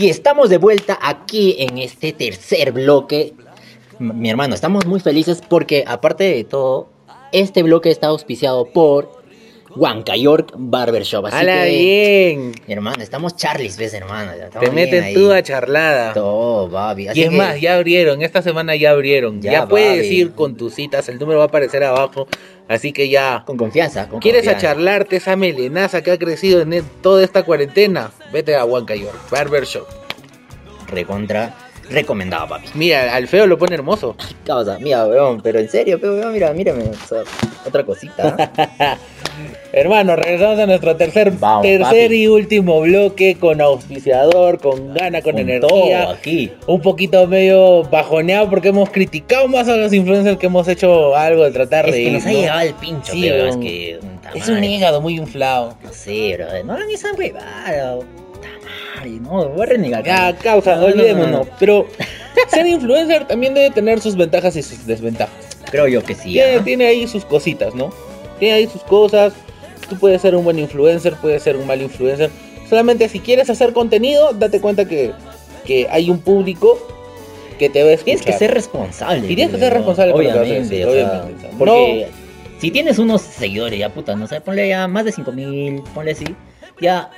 Y estamos de vuelta aquí en este tercer bloque. Mi hermano, estamos muy felices porque aparte de todo, este bloque está auspiciado por Huanca York Barbershop. Así ¡Hala que, bien! mi hermano, estamos Charlies, ves, hermano. Te meten ahí. tú a charlada. Todo, baby. Así Y es que- más, ya abrieron, esta semana ya abrieron. Ya, Ya, puedes Babi. ir con tus citas, el número va a aparecer abajo. Así que ya. Con confianza. Con ¿Quieres confianza. acharlarte esa melenaza que ha crecido en toda esta cuarentena? Vete a Huancayor, Barbershop. Recontra. Recomendado, papi. Mira, al feo lo pone hermoso. Causa, mira, weón, pero en serio, weón, mira, mírame. o sea, otra cosita. Hermano, regresamos a nuestro tercer, Vamos, tercer papi. y último bloque con auspiciador, con gana, con, Con energía. todo aquí. Un poquito medio bajoneado porque hemos criticado más a los influencers que hemos hecho algo de tratar Es de que nos ha llegado el pincho, Sí, pero es que. Es un hígado muy inflado. No sé, bro. No hagan esa huevada. No, voy a renegar. Ya, causa, No, no, olvidémonos. no, no. Pero ser influencer también debe tener sus ventajas y sus desventajas. Creo yo que sí. Tiene, ¿ah? tiene ahí sus cositas, ¿no? Tiene ahí sus cosas. Tú puedes ser un buen influencer, puedes ser un mal influencer. Solamente si quieres hacer contenido, date cuenta que, que hay un público que te va a escuchar. Tienes que ser responsable. Y tienes que ser responsable con lo que vas a Obviamente, decir, o sea, obviamente, Porque si tienes unos seguidores, ya puta, no sé, ponle ya más de 5000, ponle así. Ya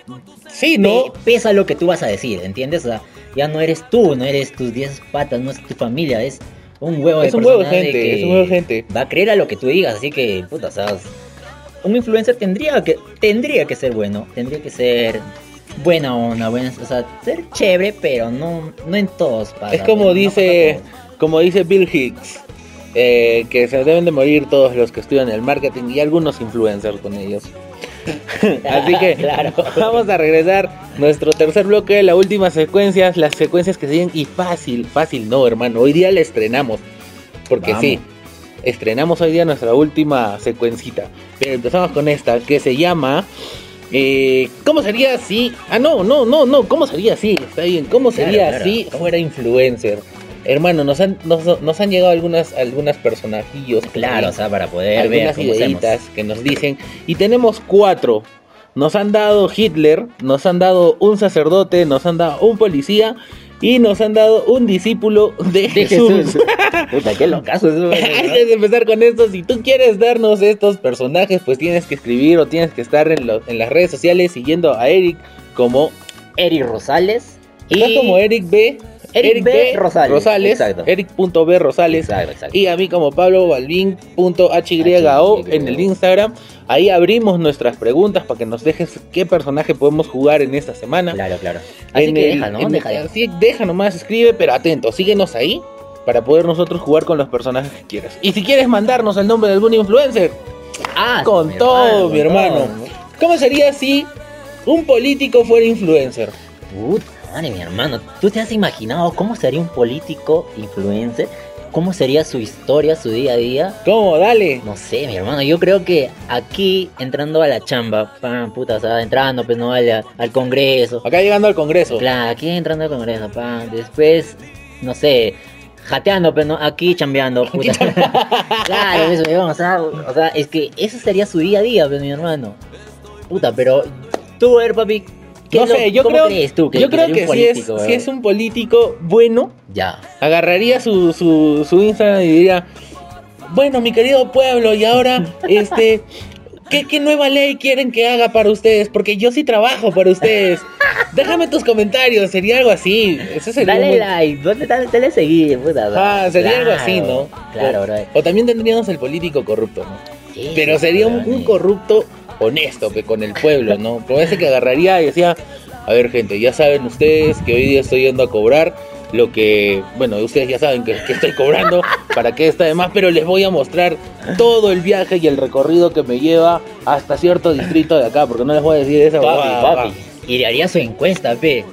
Sí, ¿no? pesa lo que tú vas a decir, ¿entiendes? O sea, ya no eres tú, no eres tus 10 patas, no es tu familia, es un huevo de Es un huevo de gente, es un huevo de gente. Va a creer a lo que tú digas, así que, puta, sea, un influencer tendría que, tendría que ser bueno, tendría que ser buena onda, buena, o sea, ser chévere, pero no, no en todos. pasa, Es como no dice, para como dice Bill Hicks, eh, que se deben de morir todos los que estudian el marketing y algunos influencers con ellos. Así que Claro. vamos a regresar nuestro tercer bloque, la última secuencia, las secuencias que siguen y fácil, fácil no hermano, hoy día la estrenamos, porque Vamos. sí, estrenamos hoy día nuestra última secuencita, pero empezamos con esta que se llama... eh, ¿Cómo sería si.? Ah, no, no, no, no. ¿Cómo sería si? Está bien. ¿Cómo Claro, sería claro. si fuera influencer? Hermano, nos han, nos, nos han llegado algunas, algunas personajillos. Claro, o sea, para poder ver algunas hacemos. ideitas que nos dicen. Y tenemos cuatro. Nos han dado Hitler, nos han dado un sacerdote, nos han dado un policía y nos han dado un discípulo de, De Jesús. Jesús. Puta, qué locazo eso, ¿no? Antes de empezar con esto, si tú quieres darnos estos personajes, pues tienes que escribir o tienes que estar en, lo- en las redes sociales siguiendo a Eric como Eric Rosales. Estás Y como Eric B. Eric B. Rosales, exacto. Eric.b Rosales. Exacto, exacto. Y a mí como Pablo Balvin.hyo en el Instagram. Ahí abrimos nuestras preguntas para que nos dejes qué personaje podemos jugar en esta semana. Claro, claro. Así En que el- deja, ¿no? en- Deja, deja. así, deja nomás, escribe, pero atento, síguenos ahí para poder nosotros jugar con los personajes que quieras. Y si quieres mandarnos el nombre de algún influencer, Ah, con mi todo, mi hermano. todo. ¿Cómo sería si un político fuera influencer? Puta madre, mi hermano. ¿Tú te has imaginado cómo sería un político influencer? ¿Cómo sería su historia, su día a día? ¿Cómo? Dale. No sé, mi hermano. Yo creo que aquí, entrando a la chamba, pam, puta, o sea, entrando, pues, no, al, al congreso. Acá llegando al Congreso. Claro, aquí entrando al congreso, pam. Después, no sé, jateando, pero no, aquí chambeando, puta. claro, eso, o sea, o sea, es que eso sería su día a día, pues, mi hermano. Puta, pero tú, a ver, papi. ¿Qué No lo- sé, yo creo, crees tú que, yo creo que si, es, si es un político bueno, Ya. agarraría su, su, su Instagram y diría, bueno, mi querido pueblo, y ahora, este, ¿qué, ¿qué nueva ley quieren que haga para ustedes? Porque yo sí trabajo para ustedes. Déjame tus comentarios, sería algo así. Eso sería Dale muy- like, dale, dale, dale seguir, puta. Ah, sería algo así, ¿no? Claro, o, bro. o también tendríamos el político corrupto, ¿no? Sí, Pero sería un, eh. corrupto honesto, que con el pueblo, ¿no? Ese que agarraría y decía, a ver gente, ya saben ustedes que hoy día estoy yendo a cobrar lo que, bueno, ustedes ya saben que, que estoy cobrando, para qué está de más, pero les voy a mostrar todo el viaje y el recorrido que me lleva hasta cierto distrito de acá, porque no les voy a decir Papi, papi. Y le haría su encuesta, pe.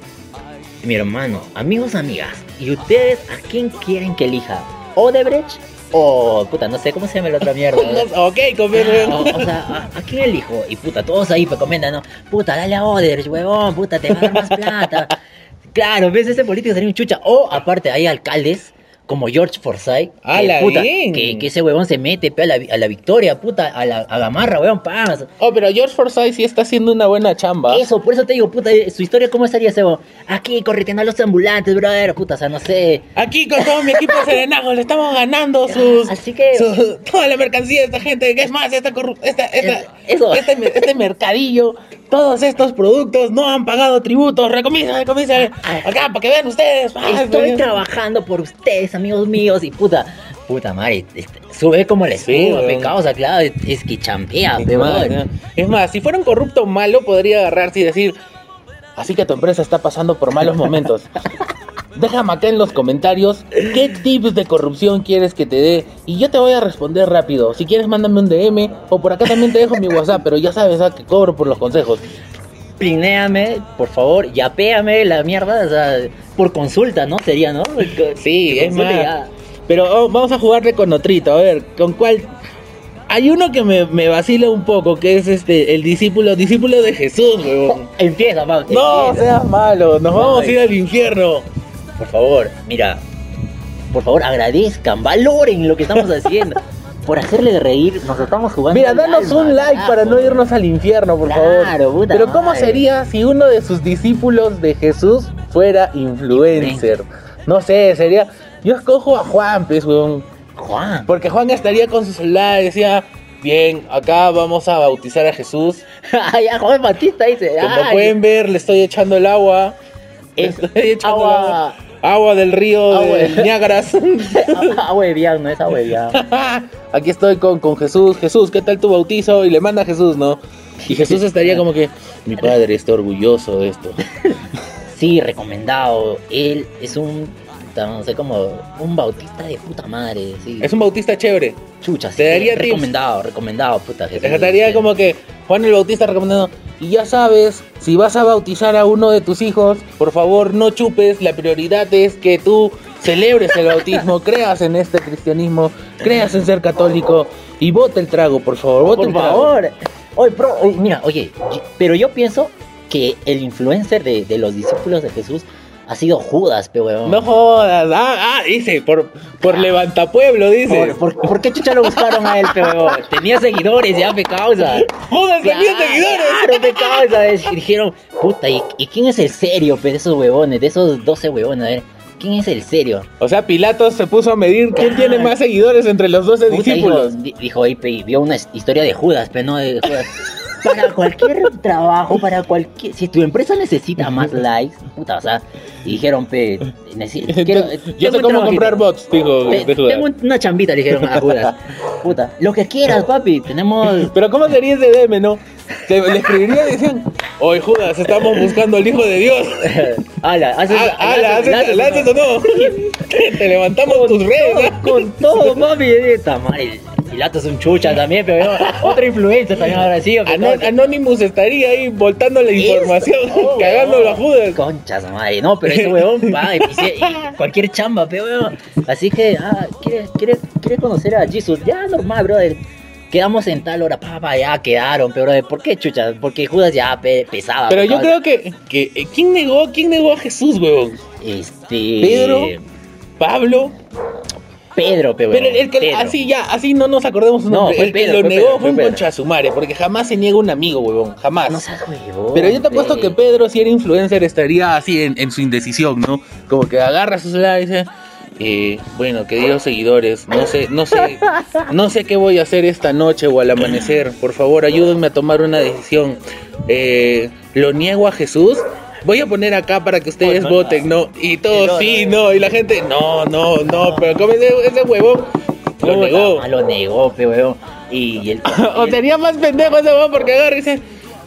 Mi hermano, amigos, amigas. ¿Y ustedes a quién quieren que elija? ¿Odebrecht? O, puta, no sé cómo se llama la otra mierda. No, ok, comer, Ah, o, o sea, ¿a, a quién elijo? Y puta, todos ahí pues comentan, ¿no? Puta, dale a Odebrecht, huevón, puta, te va a dar más plata. Claro, ves, ese político sería un chucha. O, aparte, hay alcaldes como George Forsyth. Ah, que, la puta, que, que ese huevón se mete pe, a, la, a la victoria, puta, a la, a la marra, huevón, paz. Oh, pero George Forsyth sí está haciendo una buena chamba. Eso, por eso te digo, puta, eh, su historia, ¿cómo estaría ese huevón? Aquí correteando a los ambulantes, brother, puta, o sea, no sé. Aquí con todo mi equipo de le estamos ganando sus, Así que- toda la mercancía de esta gente. Que es más, esta, esta, esta- eso. Este, este mercadillo, todos estos productos no han pagado tributos. Recomisa, recomisa. Acá, para que vean ustedes. Ah, Estoy trabajando por ustedes, amigos míos, y puta, puta madre, este, sube como Sí, espuma, weón. pe, causa, claro, es, es que champea, Es más, es más, si fuera un corrupto malo, podría agarrarse y decir: Así que tu empresa está pasando por malos momentos. Déjame acá en los comentarios qué tips de corrupción quieres que te dé y yo te voy a responder rápido. Si quieres, mándame un DM o por acá también te dejo mi WhatsApp, pero ya sabes ¿ah? que cobro por los consejos. Plinéame, por favor, yapéame la mierda, o sea, por consulta, ¿no? Sería, ¿no? Sí, es más. ya. Pero oh, vamos a jugarle con otrito, a ver, ¿con cuál? Hay uno que me, me vacila un poco, que es este, el discípulo, discípulo de Jesús, huevón. Empieza, pa, No empieza. seas malo, nos vamos a ir al infierno. Por favor, mira, por favor, agradezcan, valoren lo que estamos haciendo. Por hacerle reír, nos estamos jugando. Mira, danos alma, un like carajo. para no irnos al infierno, por Claro, favor. puta Pero ¿cómo madre. sería si uno de sus discípulos de Jesús fuera influencer? No sé, sería... Yo escojo a Juan, pues, weón. Juan. Porque Juan estaría con su celular y decía... Bien, acá vamos a bautizar a Jesús. Ay, ya, Juan Batista dice. Como pueden ver, le estoy echando el agua. Le Es estoy echando el agua- agua. Del río Agua de de- Niágaras. Agua de Bian, no es agua de Bian. Aquí estoy con, con Jesús. Jesús, ¿qué tal tu bautizo? Y le manda a Jesús, ¿no? Y Jesús estaría como que, mi padre está orgulloso de esto. Sí, recomendado. Él es un, no sé cómo, un bautista de puta madre. Sí. Es un bautista chévere. chucha, sí. te daría recomendado, recomendado, puta. Jesús. Estaría como que Juan el Bautista recomendando. Y ya sabes, si vas a bautizar a uno de tus hijos, por favor no chupes. La prioridad es que tú celebres el bautismo, creas en este cristianismo, creas en ser católico y vote el trago, por favor. Vote Por el trago. favor. Oye, pro, oye, mira, oye, pero yo pienso que el influencer de, de los discípulos de Jesús ha sido Judas, pe weón. No jodas. Ah, ah, dice, por, por levantapueblo, dice. ¿Por, por, por qué chucha lo buscaron a él, pe weón? Tenía seguidores ya, pe causa. Jodas, tenía seguidores. Claro, pe causa. y dijeron, puta, ¿y, y quién es el serio, pe, de esos huevones, de esos 12 huevones? A ver, ¿quién es el serio? O sea, Pilatos se puso a medir quién tiene más seguidores entre los 12 Puta, discípulos. Dijo, di- dijo ahí, pe, vio una historia de Judas, pero no de Judas. Para cualquier trabajo, para cualquier. Si tu empresa necesita más likes, puta, o sea, y dijeron, pe, quiero- Yo sé cómo comprar bots, dijo. Tengo una chambita, le dijeron a Judas. Puta, lo que quieras, papi. Tenemos. Pero ¿cómo sería ese DM, no? Le escribiría y decían, oye Judas, estamos buscando al Hijo de Dios. Ala, haces. Ah, ala, ¿haces- ¿La haces o no? Te levantamos tus redes. ¿ah? Con todo, papi. Esta madre. Pilato es un chucha también, pero otro influencer también ahora sí. Ano- Anonymous estaría ahí voltando la información, Eso, cagándolo a Judas. Conchas, madre, no, pero ese huevón va y y cualquier chamba, pe huevón. Así que, ah, quiere, quiere, quiere conocer a Jesus. Ya, normal, brother. Quedamos en tal hora, papá, ya quedaron, pero ¿por qué chucha? Porque Judas ya pe- pesaba. Pero pe, yo creo que, que eh, ¿quién negó? ¿Quién negó a Jesús, huevón? Este. Pedro. Pablo. Pedro, pe Pero el que Pedro. así ya, así no nos acordemos su No, nombre. el que Pedro, lo negó Pedro, fue un concha su madre, porque jamás se niega un amigo, huevón, jamás. No seas huevón. Pero yo te apuesto que Pedro, si era influencer, estaría así en, en su indecisión, ¿no? Como que agarra su celular y dice, eh, bueno, queridos seguidores, no sé, no sé, no sé qué voy a hacer esta noche o al amanecer. Por favor, ayúdenme a tomar una decisión. Eh, ¿Lo niego a Jesús? Voy a poner acá para que ustedes Oh, no, voten, ¿no? Y todos sí, no, y la gente, no, no, no, pero como ese, ese huevón lo negó. ah, Lo negó, pe huevón. Y, y el. O tenía más pendejo ese weón porque agarra y dice,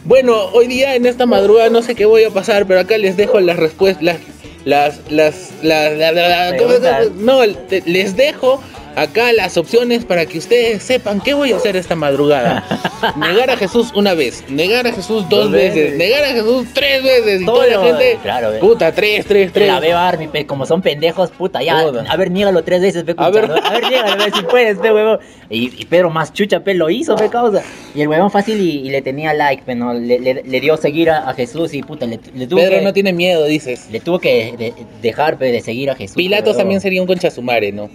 bueno, hoy día en esta madrugada no sé qué voy a pasar, pero acá les dejo las respuestas, las, las, las, las, la- la- la- ¿cómo se llama? Preguntas. no, te- les dejo acá las opciones para que ustedes sepan qué voy a hacer esta madrugada. negar a Jesús una vez, negar a Jesús dos, Dos veces, veces. negar a Jesús tres veces y Todo toda la gente, claro, puta, tres, tres, tres. La veo Army, pe, como son pendejos, puta, ya. Puta. A ver, niégalo tres veces, pe, A ver. a ver, niégalo, si puedes, pe, huevón. Y, y Pedro más chucha, pe, lo hizo, pe, causa. Y el huevón fácil y, y le tenía like, pe, ¿no? Le, le- le dio seguir a, a Jesús y, puta, le, le tuvo Pedro que, no tiene miedo, dices. le tuvo que de- dejar, pe, de seguir a Jesús. Pilatos también sería un conchasumare, ¿no?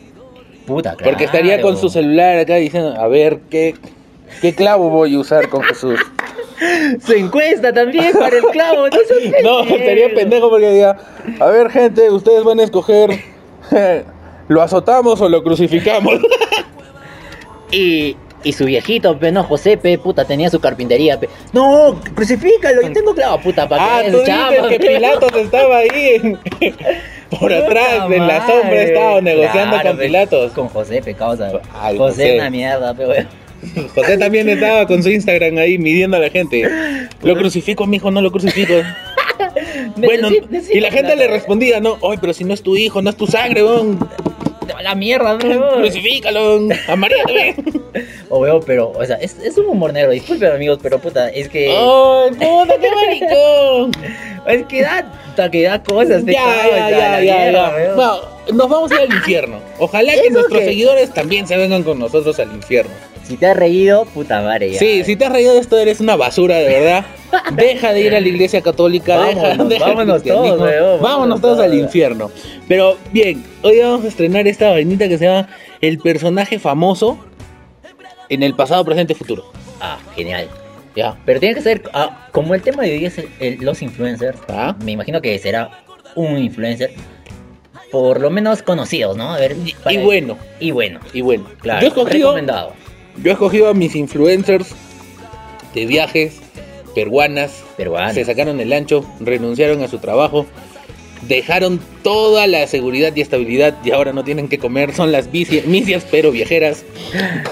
Puta, claro. Porque estaría con su celular acá diciendo, a ver, ¿qué, qué clavo voy a usar con Jesús? Su encuesta también para el clavo, no seas No, pendejo. estaría pendejo porque diría, a ver gente, ustedes van a escoger, ¿lo azotamos o lo crucificamos? Y, y su viejito, pe, no, José, pe, puta, tenía su carpintería, pe. No, crucifícalo, yo tengo clavo, puta, para ah, que tú se dices que. Pilatos estaba ahí, en- por atrás, en la sombra, estaba negociando Claro, con pe, Pilatos. Con José, causa. José, José. una mierda, pe, weón. José también estaba con su Instagram ahí midiendo a la gente. Lo crucifico, mijo, no lo crucifico. Bueno, y la gente le respondía, no, oye, pero si no es tu hijo, no es tu sangre, weón, Te va la mierda, crucifícalo, amaríllame. O weón, pero, o sea, es, es un humor negro, disculpen amigos, pero puta, es que. ¡Ay, puta, qué maricón! Es que da, que da cosas, Ya, ya, ya, la ya, mierda, ya. weón. No, nos vamos a ir al infierno. Ojalá que nuestros que- seguidores también se vengan con nosotros al infierno. Si te has reído, puta madre, ya. Sí, si te has reído de esto, eres una basura, de verdad. Deja de ir a la iglesia católica, deja, Vámonos, deja vámonos cristianismo. todos, weón, vámonos vámonos todos al infierno. Pero bien, hoy vamos a estrenar esta vainita que se llama El personaje famoso en el pasado, presente, futuro. Ah, genial. Ya. Pero tiene que ser, ah, como el tema de hoy es el- el- los influencers, Ah. me imagino que será un influencer, por lo menos conocidos, ¿no? A ver, Y bueno, Y bueno, y bueno. claro. Yo he escogido recomendado. Yo he escogido a mis influencers de viajes peruanas. Peruano. Se sacaron el ancho, renunciaron a su trabajo, dejaron toda la seguridad y estabilidad y ahora no tienen que comer. Son las misias pero viajeras.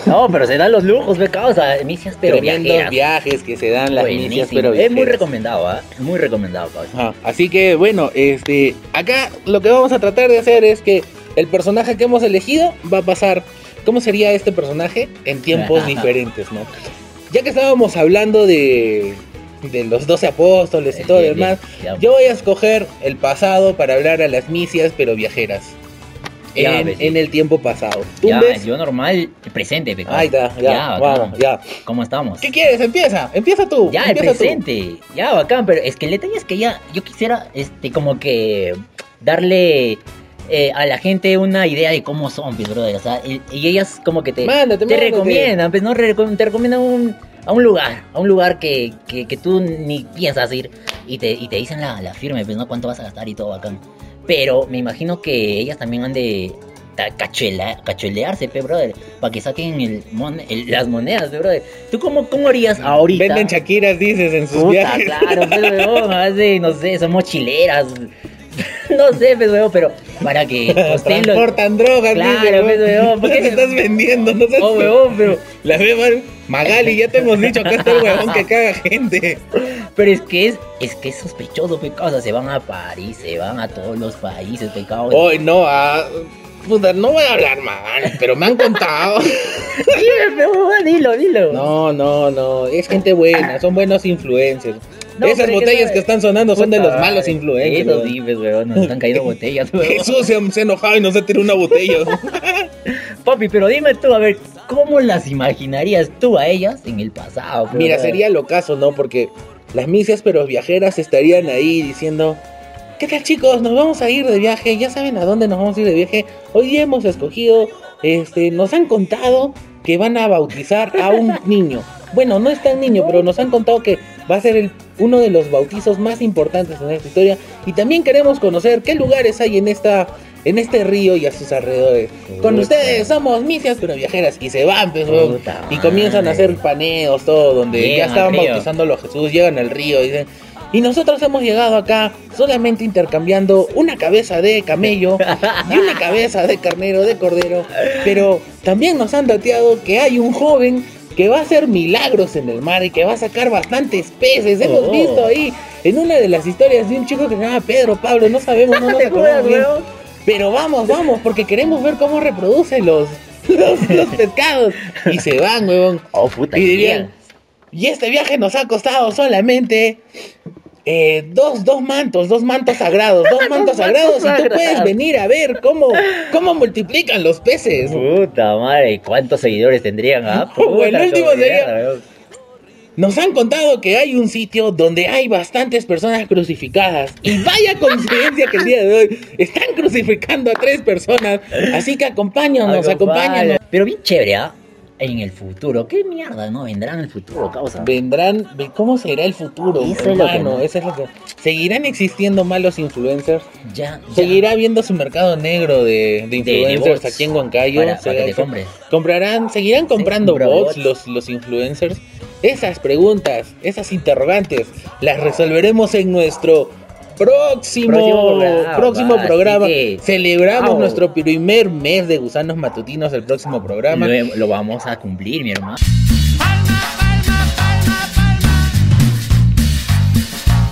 No, pero se dan los lujos, ve causa, misias, pero Tremendos viajeras. viajes que se dan las Buenísimo. misias pero Es muy viajeras. recomendado, ¿ah? Muy recomendado. Ajá, Así que bueno, este, acá lo que vamos a tratar de hacer es que el personaje que hemos elegido va a pasar. ¿Cómo sería este personaje en tiempos Ajá. diferentes, no? Ya que estábamos hablando de, de los doce apóstoles y todo lo demás, ya. yo voy a escoger el pasado para hablar a las misias pero viajeras. Ya, En, ves, sí. en el tiempo pasado. ¿Tú Ya, ves? yo normal, presente, pe, causa. Ahí está, ya, bacán. vamos, ya. ¿Cómo estamos? ¿Qué quieres? Empieza, empieza tú. Ya, el empieza tú. presente. Ya, bacán, pero es que el detalle es que ya, yo quisiera, este, como que darle eh, a la gente una idea de cómo son, pues, brother. O sea, y, y ellas como que te, Mándate, te mándate. recomiendan, pues, no te recomiendan un, a un lugar, a un lugar que, que, que tú ni piensas ir y te, y te dicen la, la firme, pues, ¿no? Cuánto vas a gastar y todo bacán. Pero me imagino que ellas también han de cachela- cacholearse, pe, brother, para que saquen el mon- el- las monedas, pe, brother. ¿Tú cómo, cómo harías ahorita? Venden Shakiras, dices, en sus Puta, viajes. claro, pues, no sé, son mochileras. No sé, pues, weón, pero para que costen los... Transportan drogas, Claro, pues, weón, ¿por ¿Qué te estás vendiendo? No seas- Oh, weón, pero, La ve. Magali, ya te hemos dicho que está el huevón que caga gente. pero es que es, es que es sospechoso, pecado. O sea, se van a París, se van a todos los países, pecado. Hoy no, ah, puta, no voy a hablar mal, pero me han contado. Weón, dilo, dilo. No, no, no, es gente buena, son buenos influencers. No, Esas que botellas que están sonando son de los malos influencers. Eso sí, pues, weón, nos están cayendo botellas, weón. Jesús se, se ha enojado y nos ha tirado una botella. Papi, pero dime tú, a ver, ¿cómo las imaginarías tú a ellas en el pasado? pe, Mira, sería lo caso, ¿no? Porque las misias pero viajeras estarían ahí diciendo, ¿qué tal chicos? Nos vamos a ir de viaje, ya saben a dónde nos vamos a ir de viaje. Hoy día hemos escogido, este, nos han contado que van a bautizar a un niño. Bueno, no es tan niño, pero nos han contado que va a ser el- uno de los bautizos más importantes en esta historia. Y también queremos conocer qué lugares hay en esta... En este río y a sus alrededores. Con Puta. ustedes somos misias pero viajeras. Y se van, pues. Puta Y comienzan a hacer paneos, todo, donde Llegan ya estaban bautizándolo a Jesús, llegan al río, dicen, y nosotros hemos llegado acá solamente intercambiando una cabeza de camello y una cabeza de carnero, de cordero, pero también nos han dateado que hay un joven que va a hacer milagros en el mar y que va a sacar bastantes peces. Hemos Oh. visto ahí en una de las historias de un chico que se llama Pedro Pablo, no sabemos, no nos ¿Te acuerdas, acordamos bien. Pero vamos, vamos, porque queremos ver cómo reproduce los, los, los pescados y se van, huevón. Oh, puta. Y dirían, y este viaje nos ha costado solamente eh, dos, dos mantos, dos mantos sagrados, dos mantos sagrados, y tú puedes venir a ver cómo, cómo multiplican los peces. Puta madre, ¿cuántos seguidores tendrían? Ah? El último sería-. Nos han contado que hay un sitio donde hay bastantes personas crucificadas. Y vaya coincidencia que el día de hoy están crucificando a tres personas. Así que acompáñanos, acompáñanos. Pero bien chévere, ¿ah? En el futuro. ¿Qué mierda, no? Vendrán en el futuro, causa. Vendrán, ve- ¿cómo será el futuro? Eso es lo que hermano? no. Eso es lo que- ¿Seguirán existiendo malos influencers? Ya, ya. ¿Seguirá habiendo su mercado negro de, de influencers aquí en Huancayo? para- para ¿Será que te que- compres. ¿Comprarán, seguirán comprando compra bots bots. los, los influencers? Esas preguntas, esas interrogantes, las resolveremos en nuestro próximo, Próximo programa, próximo programa. que- Celebramos nuestro primer mes de gusanos matutinos el próximo programa. Lo, lo vamos a cumplir, mi hermano.